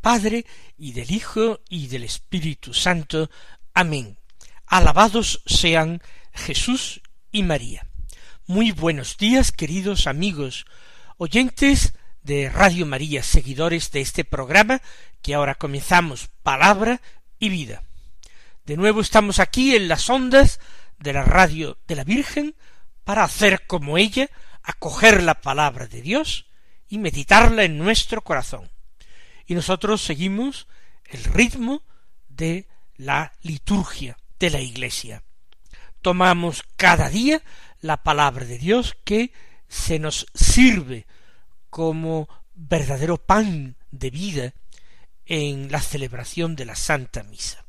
Padre, y del Hijo, y del Espíritu Santo. Amén. Alabados sean Jesús y María. Muy buenos días, queridos amigos, oyentes de Radio María, seguidores de este programa que ahora comenzamos, Palabra y Vida. De nuevo estamos aquí en las ondas de la radio de la Virgen para hacer como ella, acoger la palabra de Dios y meditarla en nuestro corazón y nosotros seguimos el ritmo de la liturgia de la Iglesia. Tomamos cada día la palabra de Dios que se nos sirve como verdadero pan de vida en la celebración de la Santa Misa.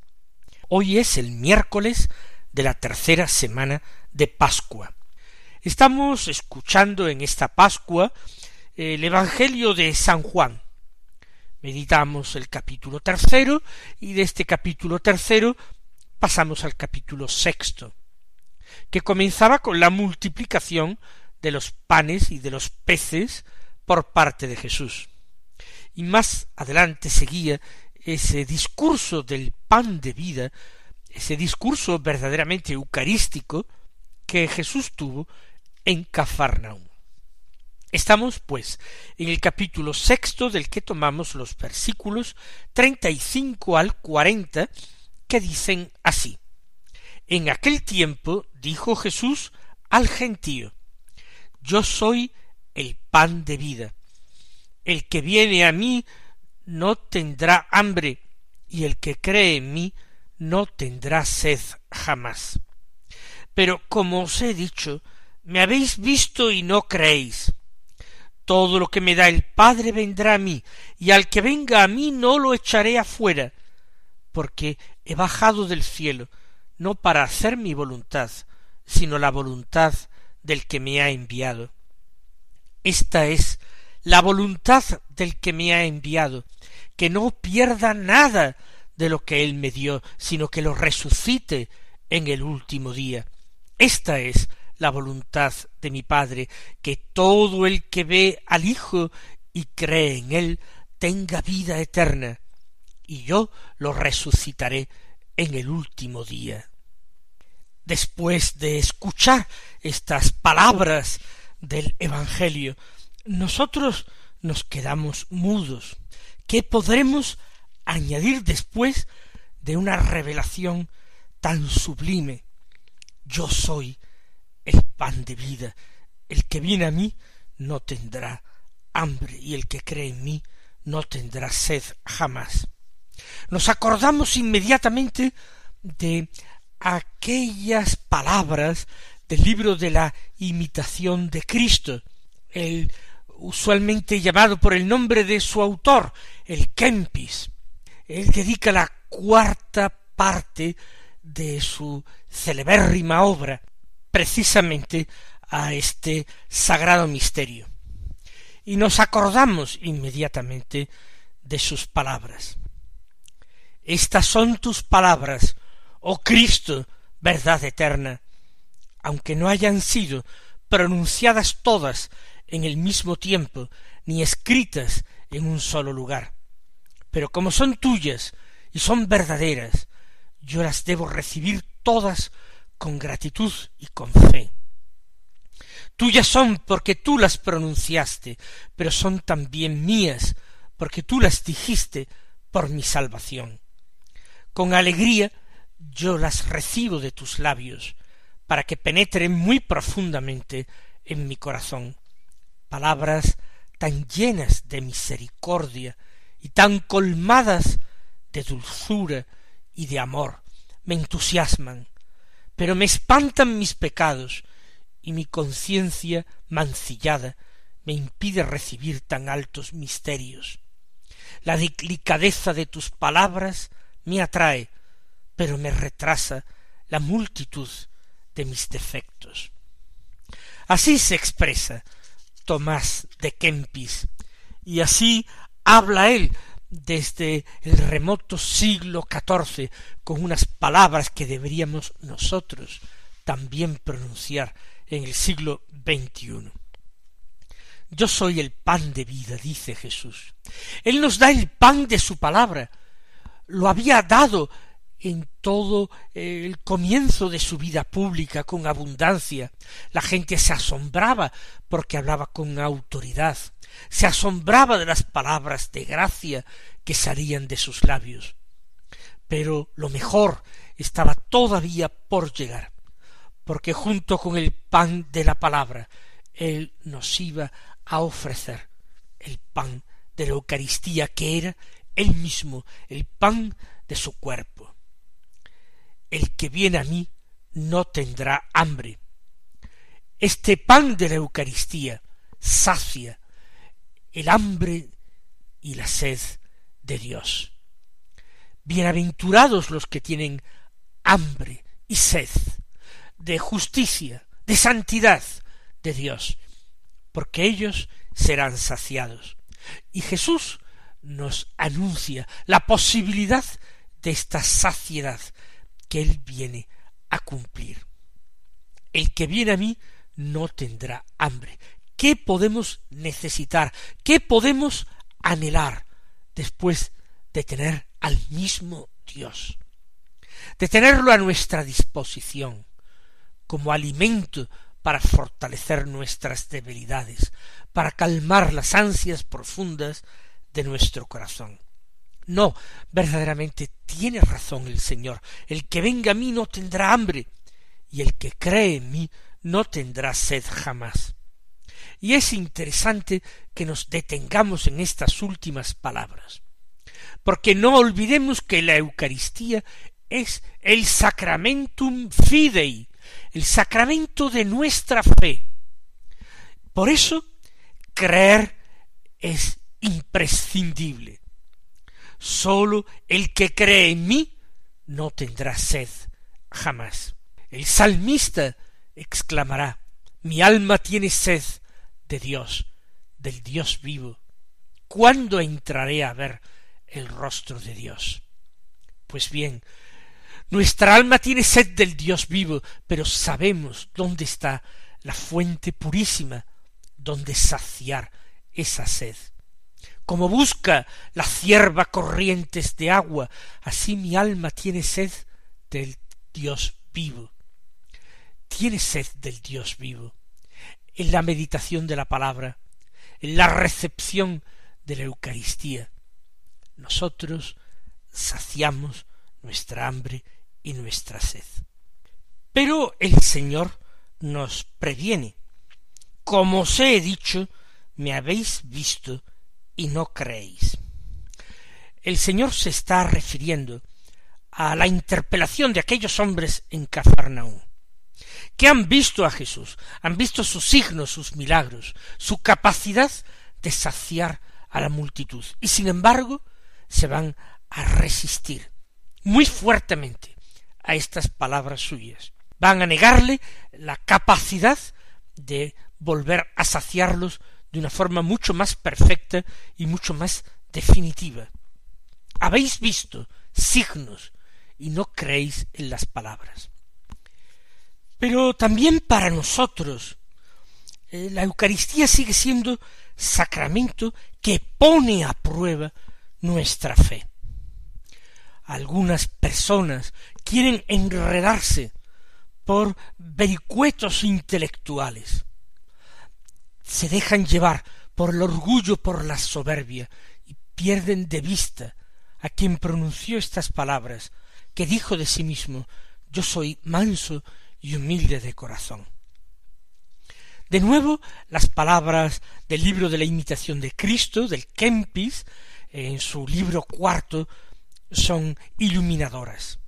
Hoy es el miércoles de la tercera semana de Pascua. Estamos escuchando en esta Pascua el Evangelio de San Juan, meditamos el capítulo tercero y de este capítulo tercero pasamos al capítulo sexto, que comenzaba con la multiplicación de los panes y de los peces por parte de Jesús. Y más adelante seguía ese discurso del pan de vida, ese discurso verdaderamente eucarístico que Jesús tuvo en Cafarnaum. Estamos, pues, en el capítulo sexto del que tomamos los versículos treinta y cinco al cuarenta, que dicen así. En aquel tiempo dijo Jesús al gentío, Yo soy el pan de vida. El que viene a mí no tendrá hambre, y el que cree en mí no tendrá sed jamás. Pero como os he dicho, me habéis visto y no creéis. Todo lo que me da el Padre vendrá a mí, y al que venga a mí no lo echaré afuera, porque he bajado del cielo, no para hacer mi voluntad, sino la voluntad del que me ha enviado. Esta es la voluntad del que me ha enviado, que no pierda nada de lo que él me dio, sino que lo resucite en el último día. Esta es la voluntad de mi Padre, que todo el que ve al Hijo y cree en él tenga vida eterna, y yo lo resucitaré en el último día. Después de escuchar estas palabras del Evangelio, nosotros nos quedamos mudos. ¿Qué podremos añadir después de una revelación tan sublime? Yo soy el pan de vida. El que viene a mí no tendrá hambre y el que cree en mí no tendrá sed jamás. Nos acordamos inmediatamente de aquellas palabras del libro de la imitación de Cristo, el usualmente llamado por el nombre de su autor, el Kempis. Él dedica la cuarta parte de su celebérrima obra precisamente a este sagrado misterio. Y nos acordamos inmediatamente de sus palabras. Estas son tus palabras, oh Cristo, verdad eterna, aunque no hayan sido pronunciadas todas en el mismo tiempo, ni escritas en un solo lugar. Pero como son tuyas y son verdaderas, yo las debo recibir todas con gratitud y con fe. Tuyas son porque tú las pronunciaste, pero son también mías porque tú las dijiste por mi salvación. Con alegría yo las recibo de tus labios, para que penetren muy profundamente en mi corazón. Palabras tan llenas de misericordia y tan colmadas de dulzura y de amor me entusiasman, pero me espantan mis pecados y mi conciencia mancillada me impide recibir tan altos misterios. La delicadeza de tus palabras me atrae, pero me retrasa la multitud de mis defectos. Así se expresa Tomás de Kempis, y así habla él desde el remoto siglo XIV con unas palabras que deberíamos nosotros también pronunciar en el siglo XXI. Yo soy el pan de vida, dice Jesús. Él nos da el pan de su palabra. Lo había dado en todo el comienzo de su vida pública con abundancia. La gente se asombraba porque hablaba con autoridad, se asombraba de las palabras de gracia que salían de sus labios. Pero lo mejor estaba todavía por llegar, porque junto con el pan de la palabra, Él nos iba a ofrecer el pan de la Eucaristía, que era Él mismo, el pan de su cuerpo. El que viene a mí no tendrá hambre. Este pan de la Eucaristía sacia el hambre y la sed de Dios. Bienaventurados los que tienen hambre y sed de justicia, de santidad de Dios, porque ellos serán saciados. Y Jesús nos anuncia la posibilidad de esta saciedad que Él viene a cumplir. El que viene a mí no tendrá hambre. ¿Qué podemos necesitar? ¿Qué podemos anhelar después de tener al mismo Dios? De tenerlo a nuestra disposición como alimento para fortalecer nuestras debilidades, para calmar las ansias profundas de nuestro corazón. No, verdaderamente tiene razón el Señor. El que venga a mí no tendrá hambre, y el que cree en mí no tendrá sed jamás. Y es interesante que nos detengamos en estas últimas palabras, porque no olvidemos que la Eucaristía es el sacramentum fidei, el sacramento de nuestra fe. Por eso, creer es imprescindible. Sólo el que cree en mí no tendrá sed jamás. El salmista exclamará, mi alma tiene sed de Dios, del Dios vivo. ¿Cuándo entraré a ver el rostro de Dios? Pues bien, nuestra alma tiene sed del Dios vivo, pero sabemos dónde está la fuente purísima donde saciar esa sed. Como busca la cierva corrientes de agua, así mi alma tiene sed del Dios vivo. Tiene sed del Dios vivo. En la meditación de la palabra, en la recepción de la Eucaristía, nosotros saciamos nuestra hambre y nuestra sed. Pero el Señor nos previene. Como os he dicho, me habéis visto y no creéis. El Señor se está refiriendo a la interpelación de aquellos hombres en Cafarnaúm, que han visto a Jesús, han visto sus signos, sus milagros, su capacidad de saciar a la multitud, y sin embargo se van a resistir muy fuertemente a estas palabras suyas. Van a negarle la capacidad de volver a saciarlos de una forma mucho más perfecta y mucho más definitiva. Habéis visto signos y no creéis en las palabras. Pero también para nosotros eh, la Eucaristía sigue siendo sacramento que pone a prueba nuestra fe. Algunas personas quieren enredarse por vericuetos intelectuales. Se dejan llevar por el orgullo, por la soberbia, y pierden de vista a quien pronunció estas palabras, que dijo de sí mismo Yo soy manso y humilde de corazón. De nuevo, las palabras del libro de la imitación de Cristo, del Kempis, en su libro cuarto, son iluminadoras.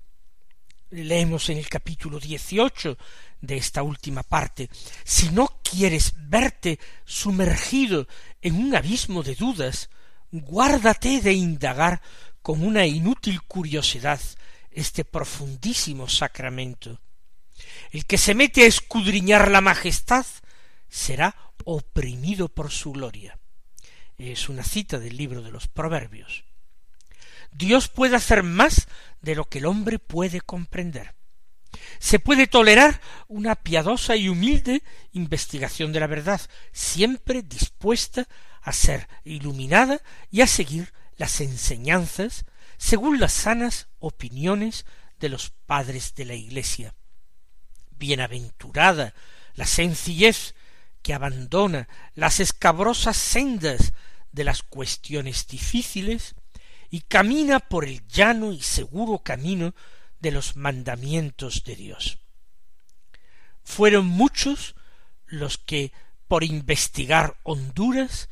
Leemos en el capítulo dieciocho de esta última parte, si no quieres verte sumergido en un abismo de dudas, guárdate de indagar con una inútil curiosidad este profundísimo sacramento. El que se mete a escudriñar la majestad será oprimido por su gloria. Es una cita del libro de los Proverbios. Dios puede hacer más de lo que el hombre puede comprender. Se puede tolerar una piadosa y humilde investigación de la verdad, siempre dispuesta a ser iluminada y a seguir las enseñanzas según las sanas opiniones de los padres de la Iglesia. Bienaventurada la sencillez que abandona las escabrosas sendas de las cuestiones difíciles y camina por el llano y seguro camino de los mandamientos de Dios. Fueron muchos los que, por investigar Honduras,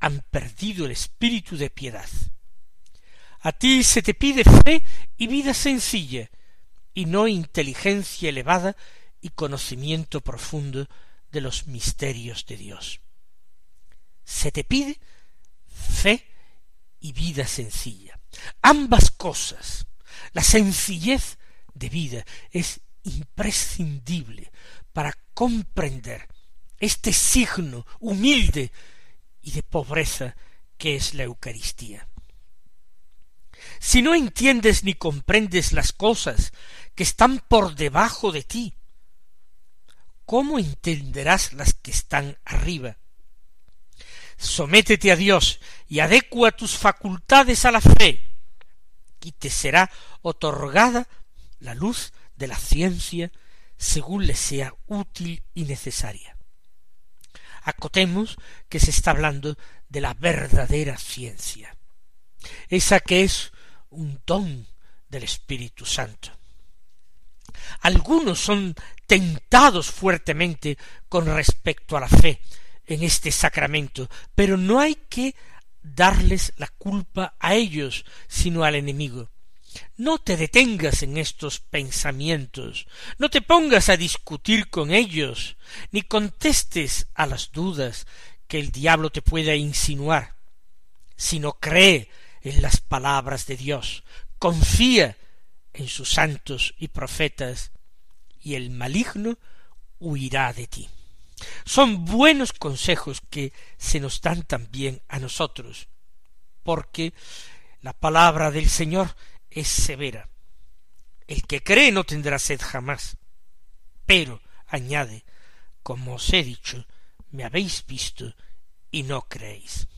han perdido el espíritu de piedad. A ti se te pide fe y vida sencilla, y no inteligencia elevada y conocimiento profundo de los misterios de Dios. Se te pide fe y vida sencilla. Ambas cosas, la sencillez de vida es imprescindible para comprender este signo humilde y de pobreza que es la Eucaristía. Si no entiendes ni comprendes las cosas que están por debajo de ti, ¿cómo entenderás las que están arriba? Sométete a Dios y adecua tus facultades a la fe, y te será otorgada la luz de la ciencia según le sea útil y necesaria. Acotemos que se está hablando de la verdadera ciencia, esa que es un don del Espíritu Santo. Algunos son tentados fuertemente con respecto a la fe, en este sacramento, pero no hay que darles la culpa a ellos, sino al enemigo. No te detengas en estos pensamientos, no te pongas a discutir con ellos, ni contestes a las dudas que el diablo te pueda insinuar, sino cree en las palabras de Dios, confía en sus santos y profetas, y el maligno huirá de ti. Son buenos consejos que se nos dan también a nosotros, porque la palabra del Señor es severa. El que cree no tendrá sed jamás. Pero, añade, como os he dicho, me habéis visto y no creéis.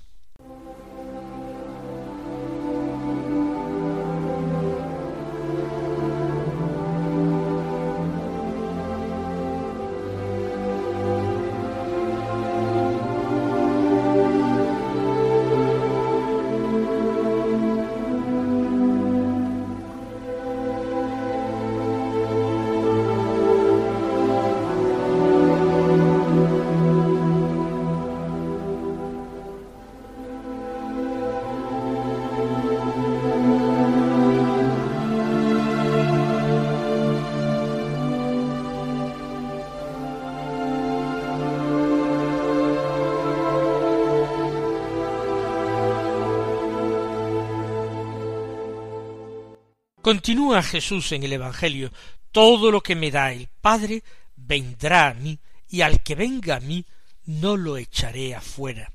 Continúa Jesús en el Evangelio, todo lo que me da el Padre vendrá a mí, y al que venga a mí no lo echaré afuera.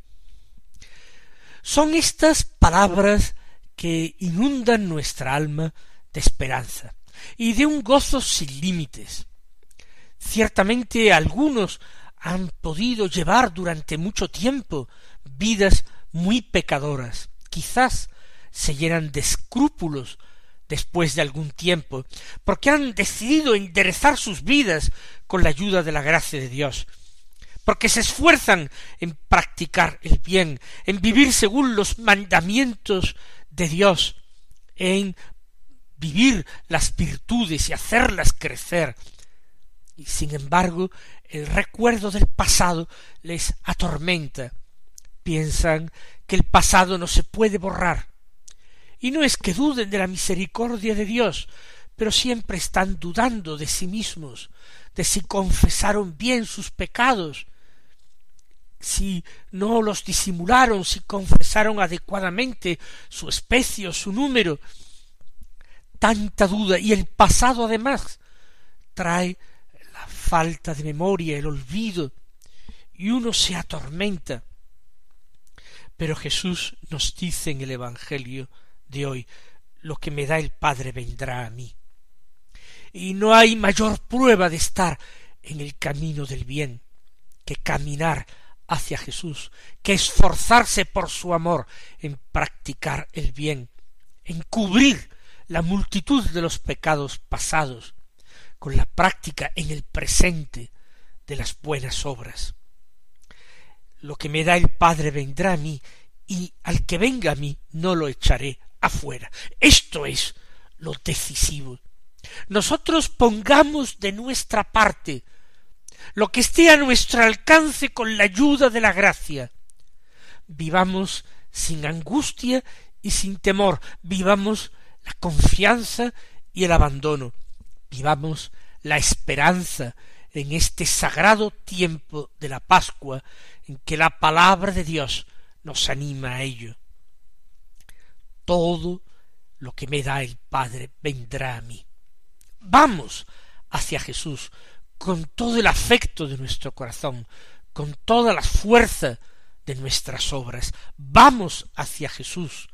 Son estas palabras que inundan nuestra alma de esperanza y de un gozo sin límites. Ciertamente algunos han podido llevar durante mucho tiempo vidas muy pecadoras, quizás se llenan de escrúpulos después de algún tiempo, porque han decidido enderezar sus vidas con la ayuda de la gracia de Dios, porque se esfuerzan en practicar el bien, en vivir según los mandamientos de Dios, en vivir las virtudes y hacerlas crecer. Y sin embargo, el recuerdo del pasado les atormenta. Piensan que el pasado no se puede borrar, y no es que duden de la misericordia de Dios, pero siempre están dudando de sí mismos, de si confesaron bien sus pecados, si no los disimularon, si confesaron adecuadamente su especie o su número. tanta duda y el pasado además trae la falta de memoria, el olvido, y uno se atormenta. Pero Jesús nos dice en el Evangelio de hoy, lo que me da el Padre vendrá a mí. Y no hay mayor prueba de estar en el camino del bien que caminar hacia Jesús, que esforzarse por su amor en practicar el bien, en cubrir la multitud de los pecados pasados con la práctica en el presente de las buenas obras. Lo que me da el Padre vendrá a mí, y al que venga a mí no lo echaré afuera. Esto es lo decisivo. Nosotros pongamos de nuestra parte lo que esté a nuestro alcance con la ayuda de la gracia. Vivamos sin angustia y sin temor, vivamos la confianza y el abandono, vivamos la esperanza en este sagrado tiempo de la Pascua en que la palabra de Dios nos anima a ello. Todo lo que me da el Padre vendrá a mí. Vamos hacia Jesús, con todo el afecto de nuestro corazón, con toda la fuerza de nuestras obras. Vamos hacia Jesús.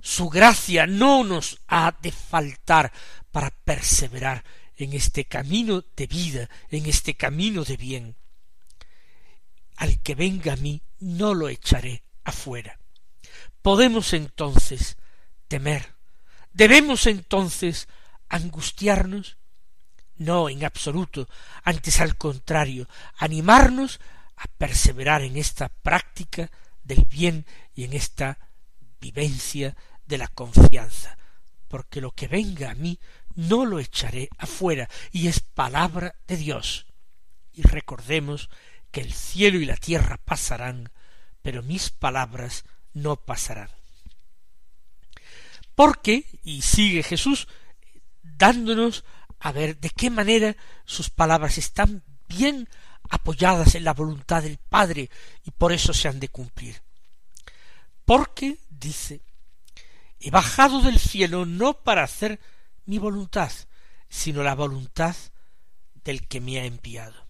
Su gracia no nos ha de faltar para perseverar en este camino de vida, en este camino de bien. Al que venga a mí no lo echaré afuera. Podemos entonces temer. Debemos entonces angustiarnos no, en absoluto. Antes al contrario, animarnos a perseverar en esta práctica del bien y en esta vivencia de la confianza, porque lo que venga a mí no lo echaré afuera, y es palabra de Dios. Y recordemos que el cielo y la tierra pasarán, pero mis palabras no pasarán. Porque, y sigue Jesús dándonos a ver de qué manera sus palabras están bien apoyadas en la voluntad del Padre y por eso se han de cumplir. Porque, dice, he bajado del cielo no para hacer mi voluntad, sino la voluntad del que me ha enviado.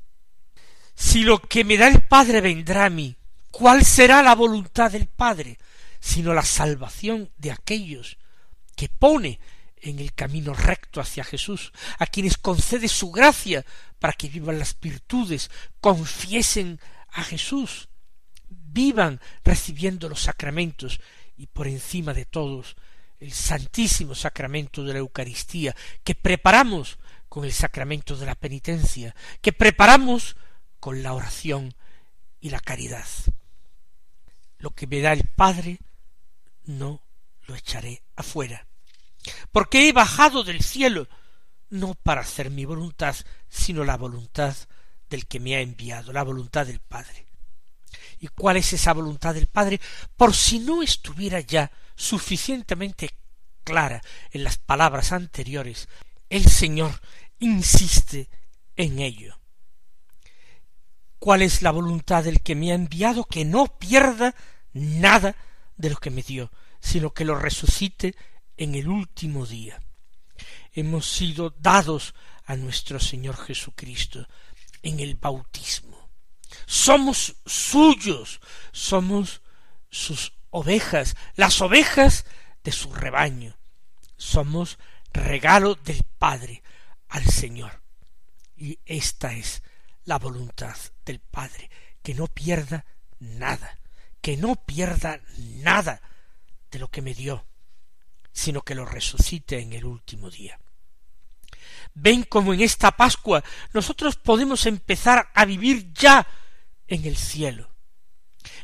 Si lo que me da el Padre vendrá a mí, ¿cuál será la voluntad del Padre? sino la salvación de aquellos que pone en el camino recto hacia Jesús, a quienes concede su gracia para que vivan las virtudes, confiesen a Jesús, vivan recibiendo los sacramentos y por encima de todos el santísimo sacramento de la Eucaristía, que preparamos con el sacramento de la penitencia, que preparamos con la oración y la caridad. Lo que me da el Padre no lo echaré afuera porque he bajado del cielo no para hacer mi voluntad, sino la voluntad del que me ha enviado, la voluntad del Padre. ¿Y cuál es esa voluntad del Padre? Por si no estuviera ya suficientemente clara en las palabras anteriores, el Señor insiste en ello. ¿Cuál es la voluntad del que me ha enviado? Que no pierda nada de lo que me dio, sino que lo resucite en el último día. Hemos sido dados a nuestro Señor Jesucristo en el bautismo. Somos suyos, somos sus ovejas, las ovejas de su rebaño. Somos regalo del Padre al Señor. Y esta es la voluntad del Padre, que no pierda nada, que no pierda nada de lo que me dio, sino que lo resucite en el último día. Ven como en esta Pascua nosotros podemos empezar a vivir ya en el cielo.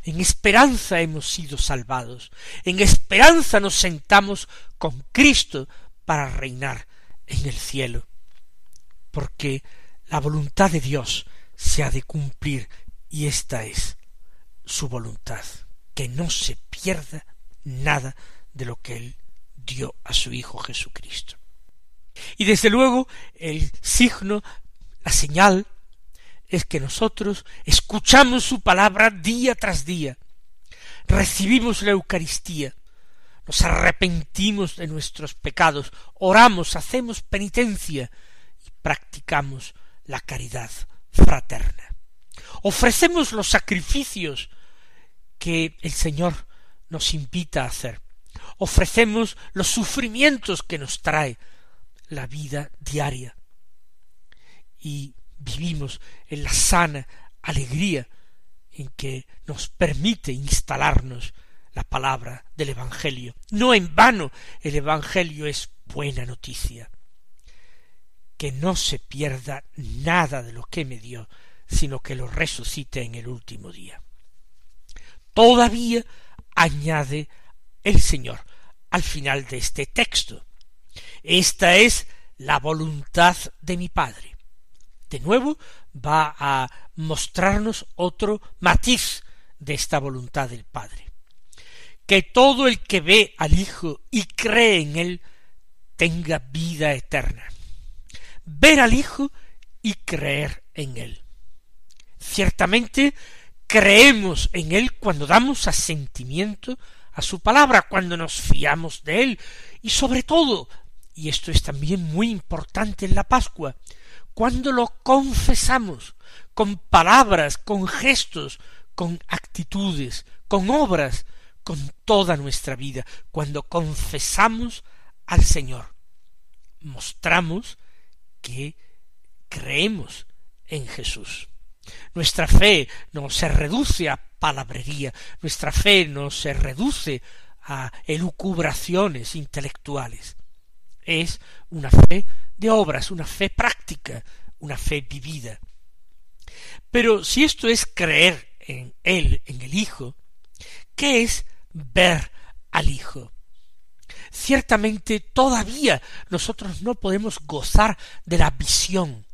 En esperanza hemos sido salvados, en esperanza nos sentamos con Cristo para reinar en el cielo, porque la voluntad de Dios se ha de cumplir y esta es su voluntad, que no se pierda nada de lo que Él dio a su Hijo Jesucristo. Y desde luego el signo, la señal, es que nosotros escuchamos su palabra día tras día, recibimos la Eucaristía, nos arrepentimos de nuestros pecados, oramos, hacemos penitencia y practicamos la caridad fraterna. Ofrecemos los sacrificios que el Señor nos invita a hacer. Ofrecemos los sufrimientos que nos trae la vida diaria. Y vivimos en la sana alegría en que nos permite instalarnos la palabra del Evangelio. No en vano el Evangelio es buena noticia. Que no se pierda nada de lo que me dio, sino que lo resucite en el último día. Todavía añade el Señor al final de este texto. Esta es la voluntad de mi Padre. De nuevo va a mostrarnos otro matiz de esta voluntad del Padre. Que todo el que ve al Hijo y cree en él tenga vida eterna. Ver al Hijo y creer en él. Ciertamente creemos en él cuando damos asentimiento a su palabra, cuando nos fiamos de él y sobre todo, y esto es también muy importante en la Pascua, cuando lo confesamos con palabras, con gestos, con actitudes, con obras, con toda nuestra vida, cuando confesamos al Señor, mostramos que creemos en Jesús. Nuestra fe no se reduce a palabrería, nuestra fe no se reduce a elucubraciones intelectuales. Es una fe de obras, una fe práctica, una fe vivida. Pero si esto es creer en Él, en el Hijo, ¿qué es ver al Hijo? Ciertamente todavía nosotros no podemos gozar de la visión.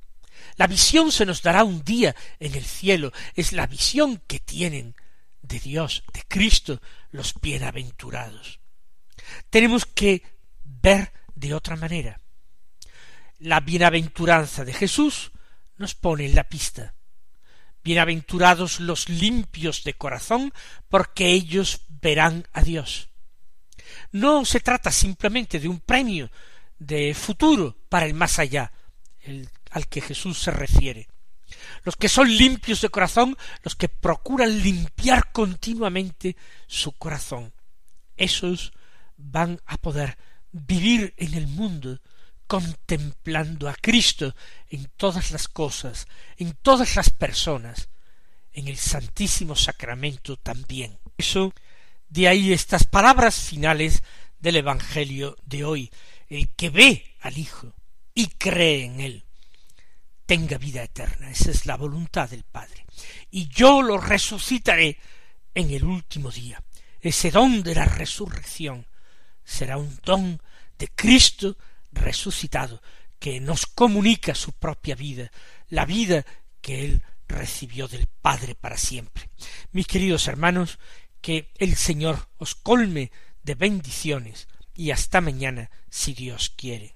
La visión se nos dará un día en el cielo, es la visión que tienen de Dios, de Cristo, los bienaventurados. Tenemos que ver de otra manera. La bienaventuranza de Jesús nos pone en la pista. Bienaventurados los limpios de corazón, porque ellos verán a Dios. No se trata simplemente de un premio de futuro para el más allá, al que Jesús se refiere. Los que son limpios de corazón, los que procuran limpiar continuamente su corazón, esos van a poder vivir en el mundo contemplando a Cristo en todas las cosas, en todas las personas, en el Santísimo Sacramento también. Eso, de ahí estas palabras finales del Evangelio de hoy. El que ve al Hijo y cree en él, tenga vida eterna. Esa es la voluntad del Padre. Y yo lo resucitaré en el último día. Ese don de la resurrección será un don de Cristo resucitado, que nos comunica su propia vida, la vida que él recibió del Padre para siempre. Mis queridos hermanos, que el Señor os colme de bendiciones y hasta mañana si Dios quiere.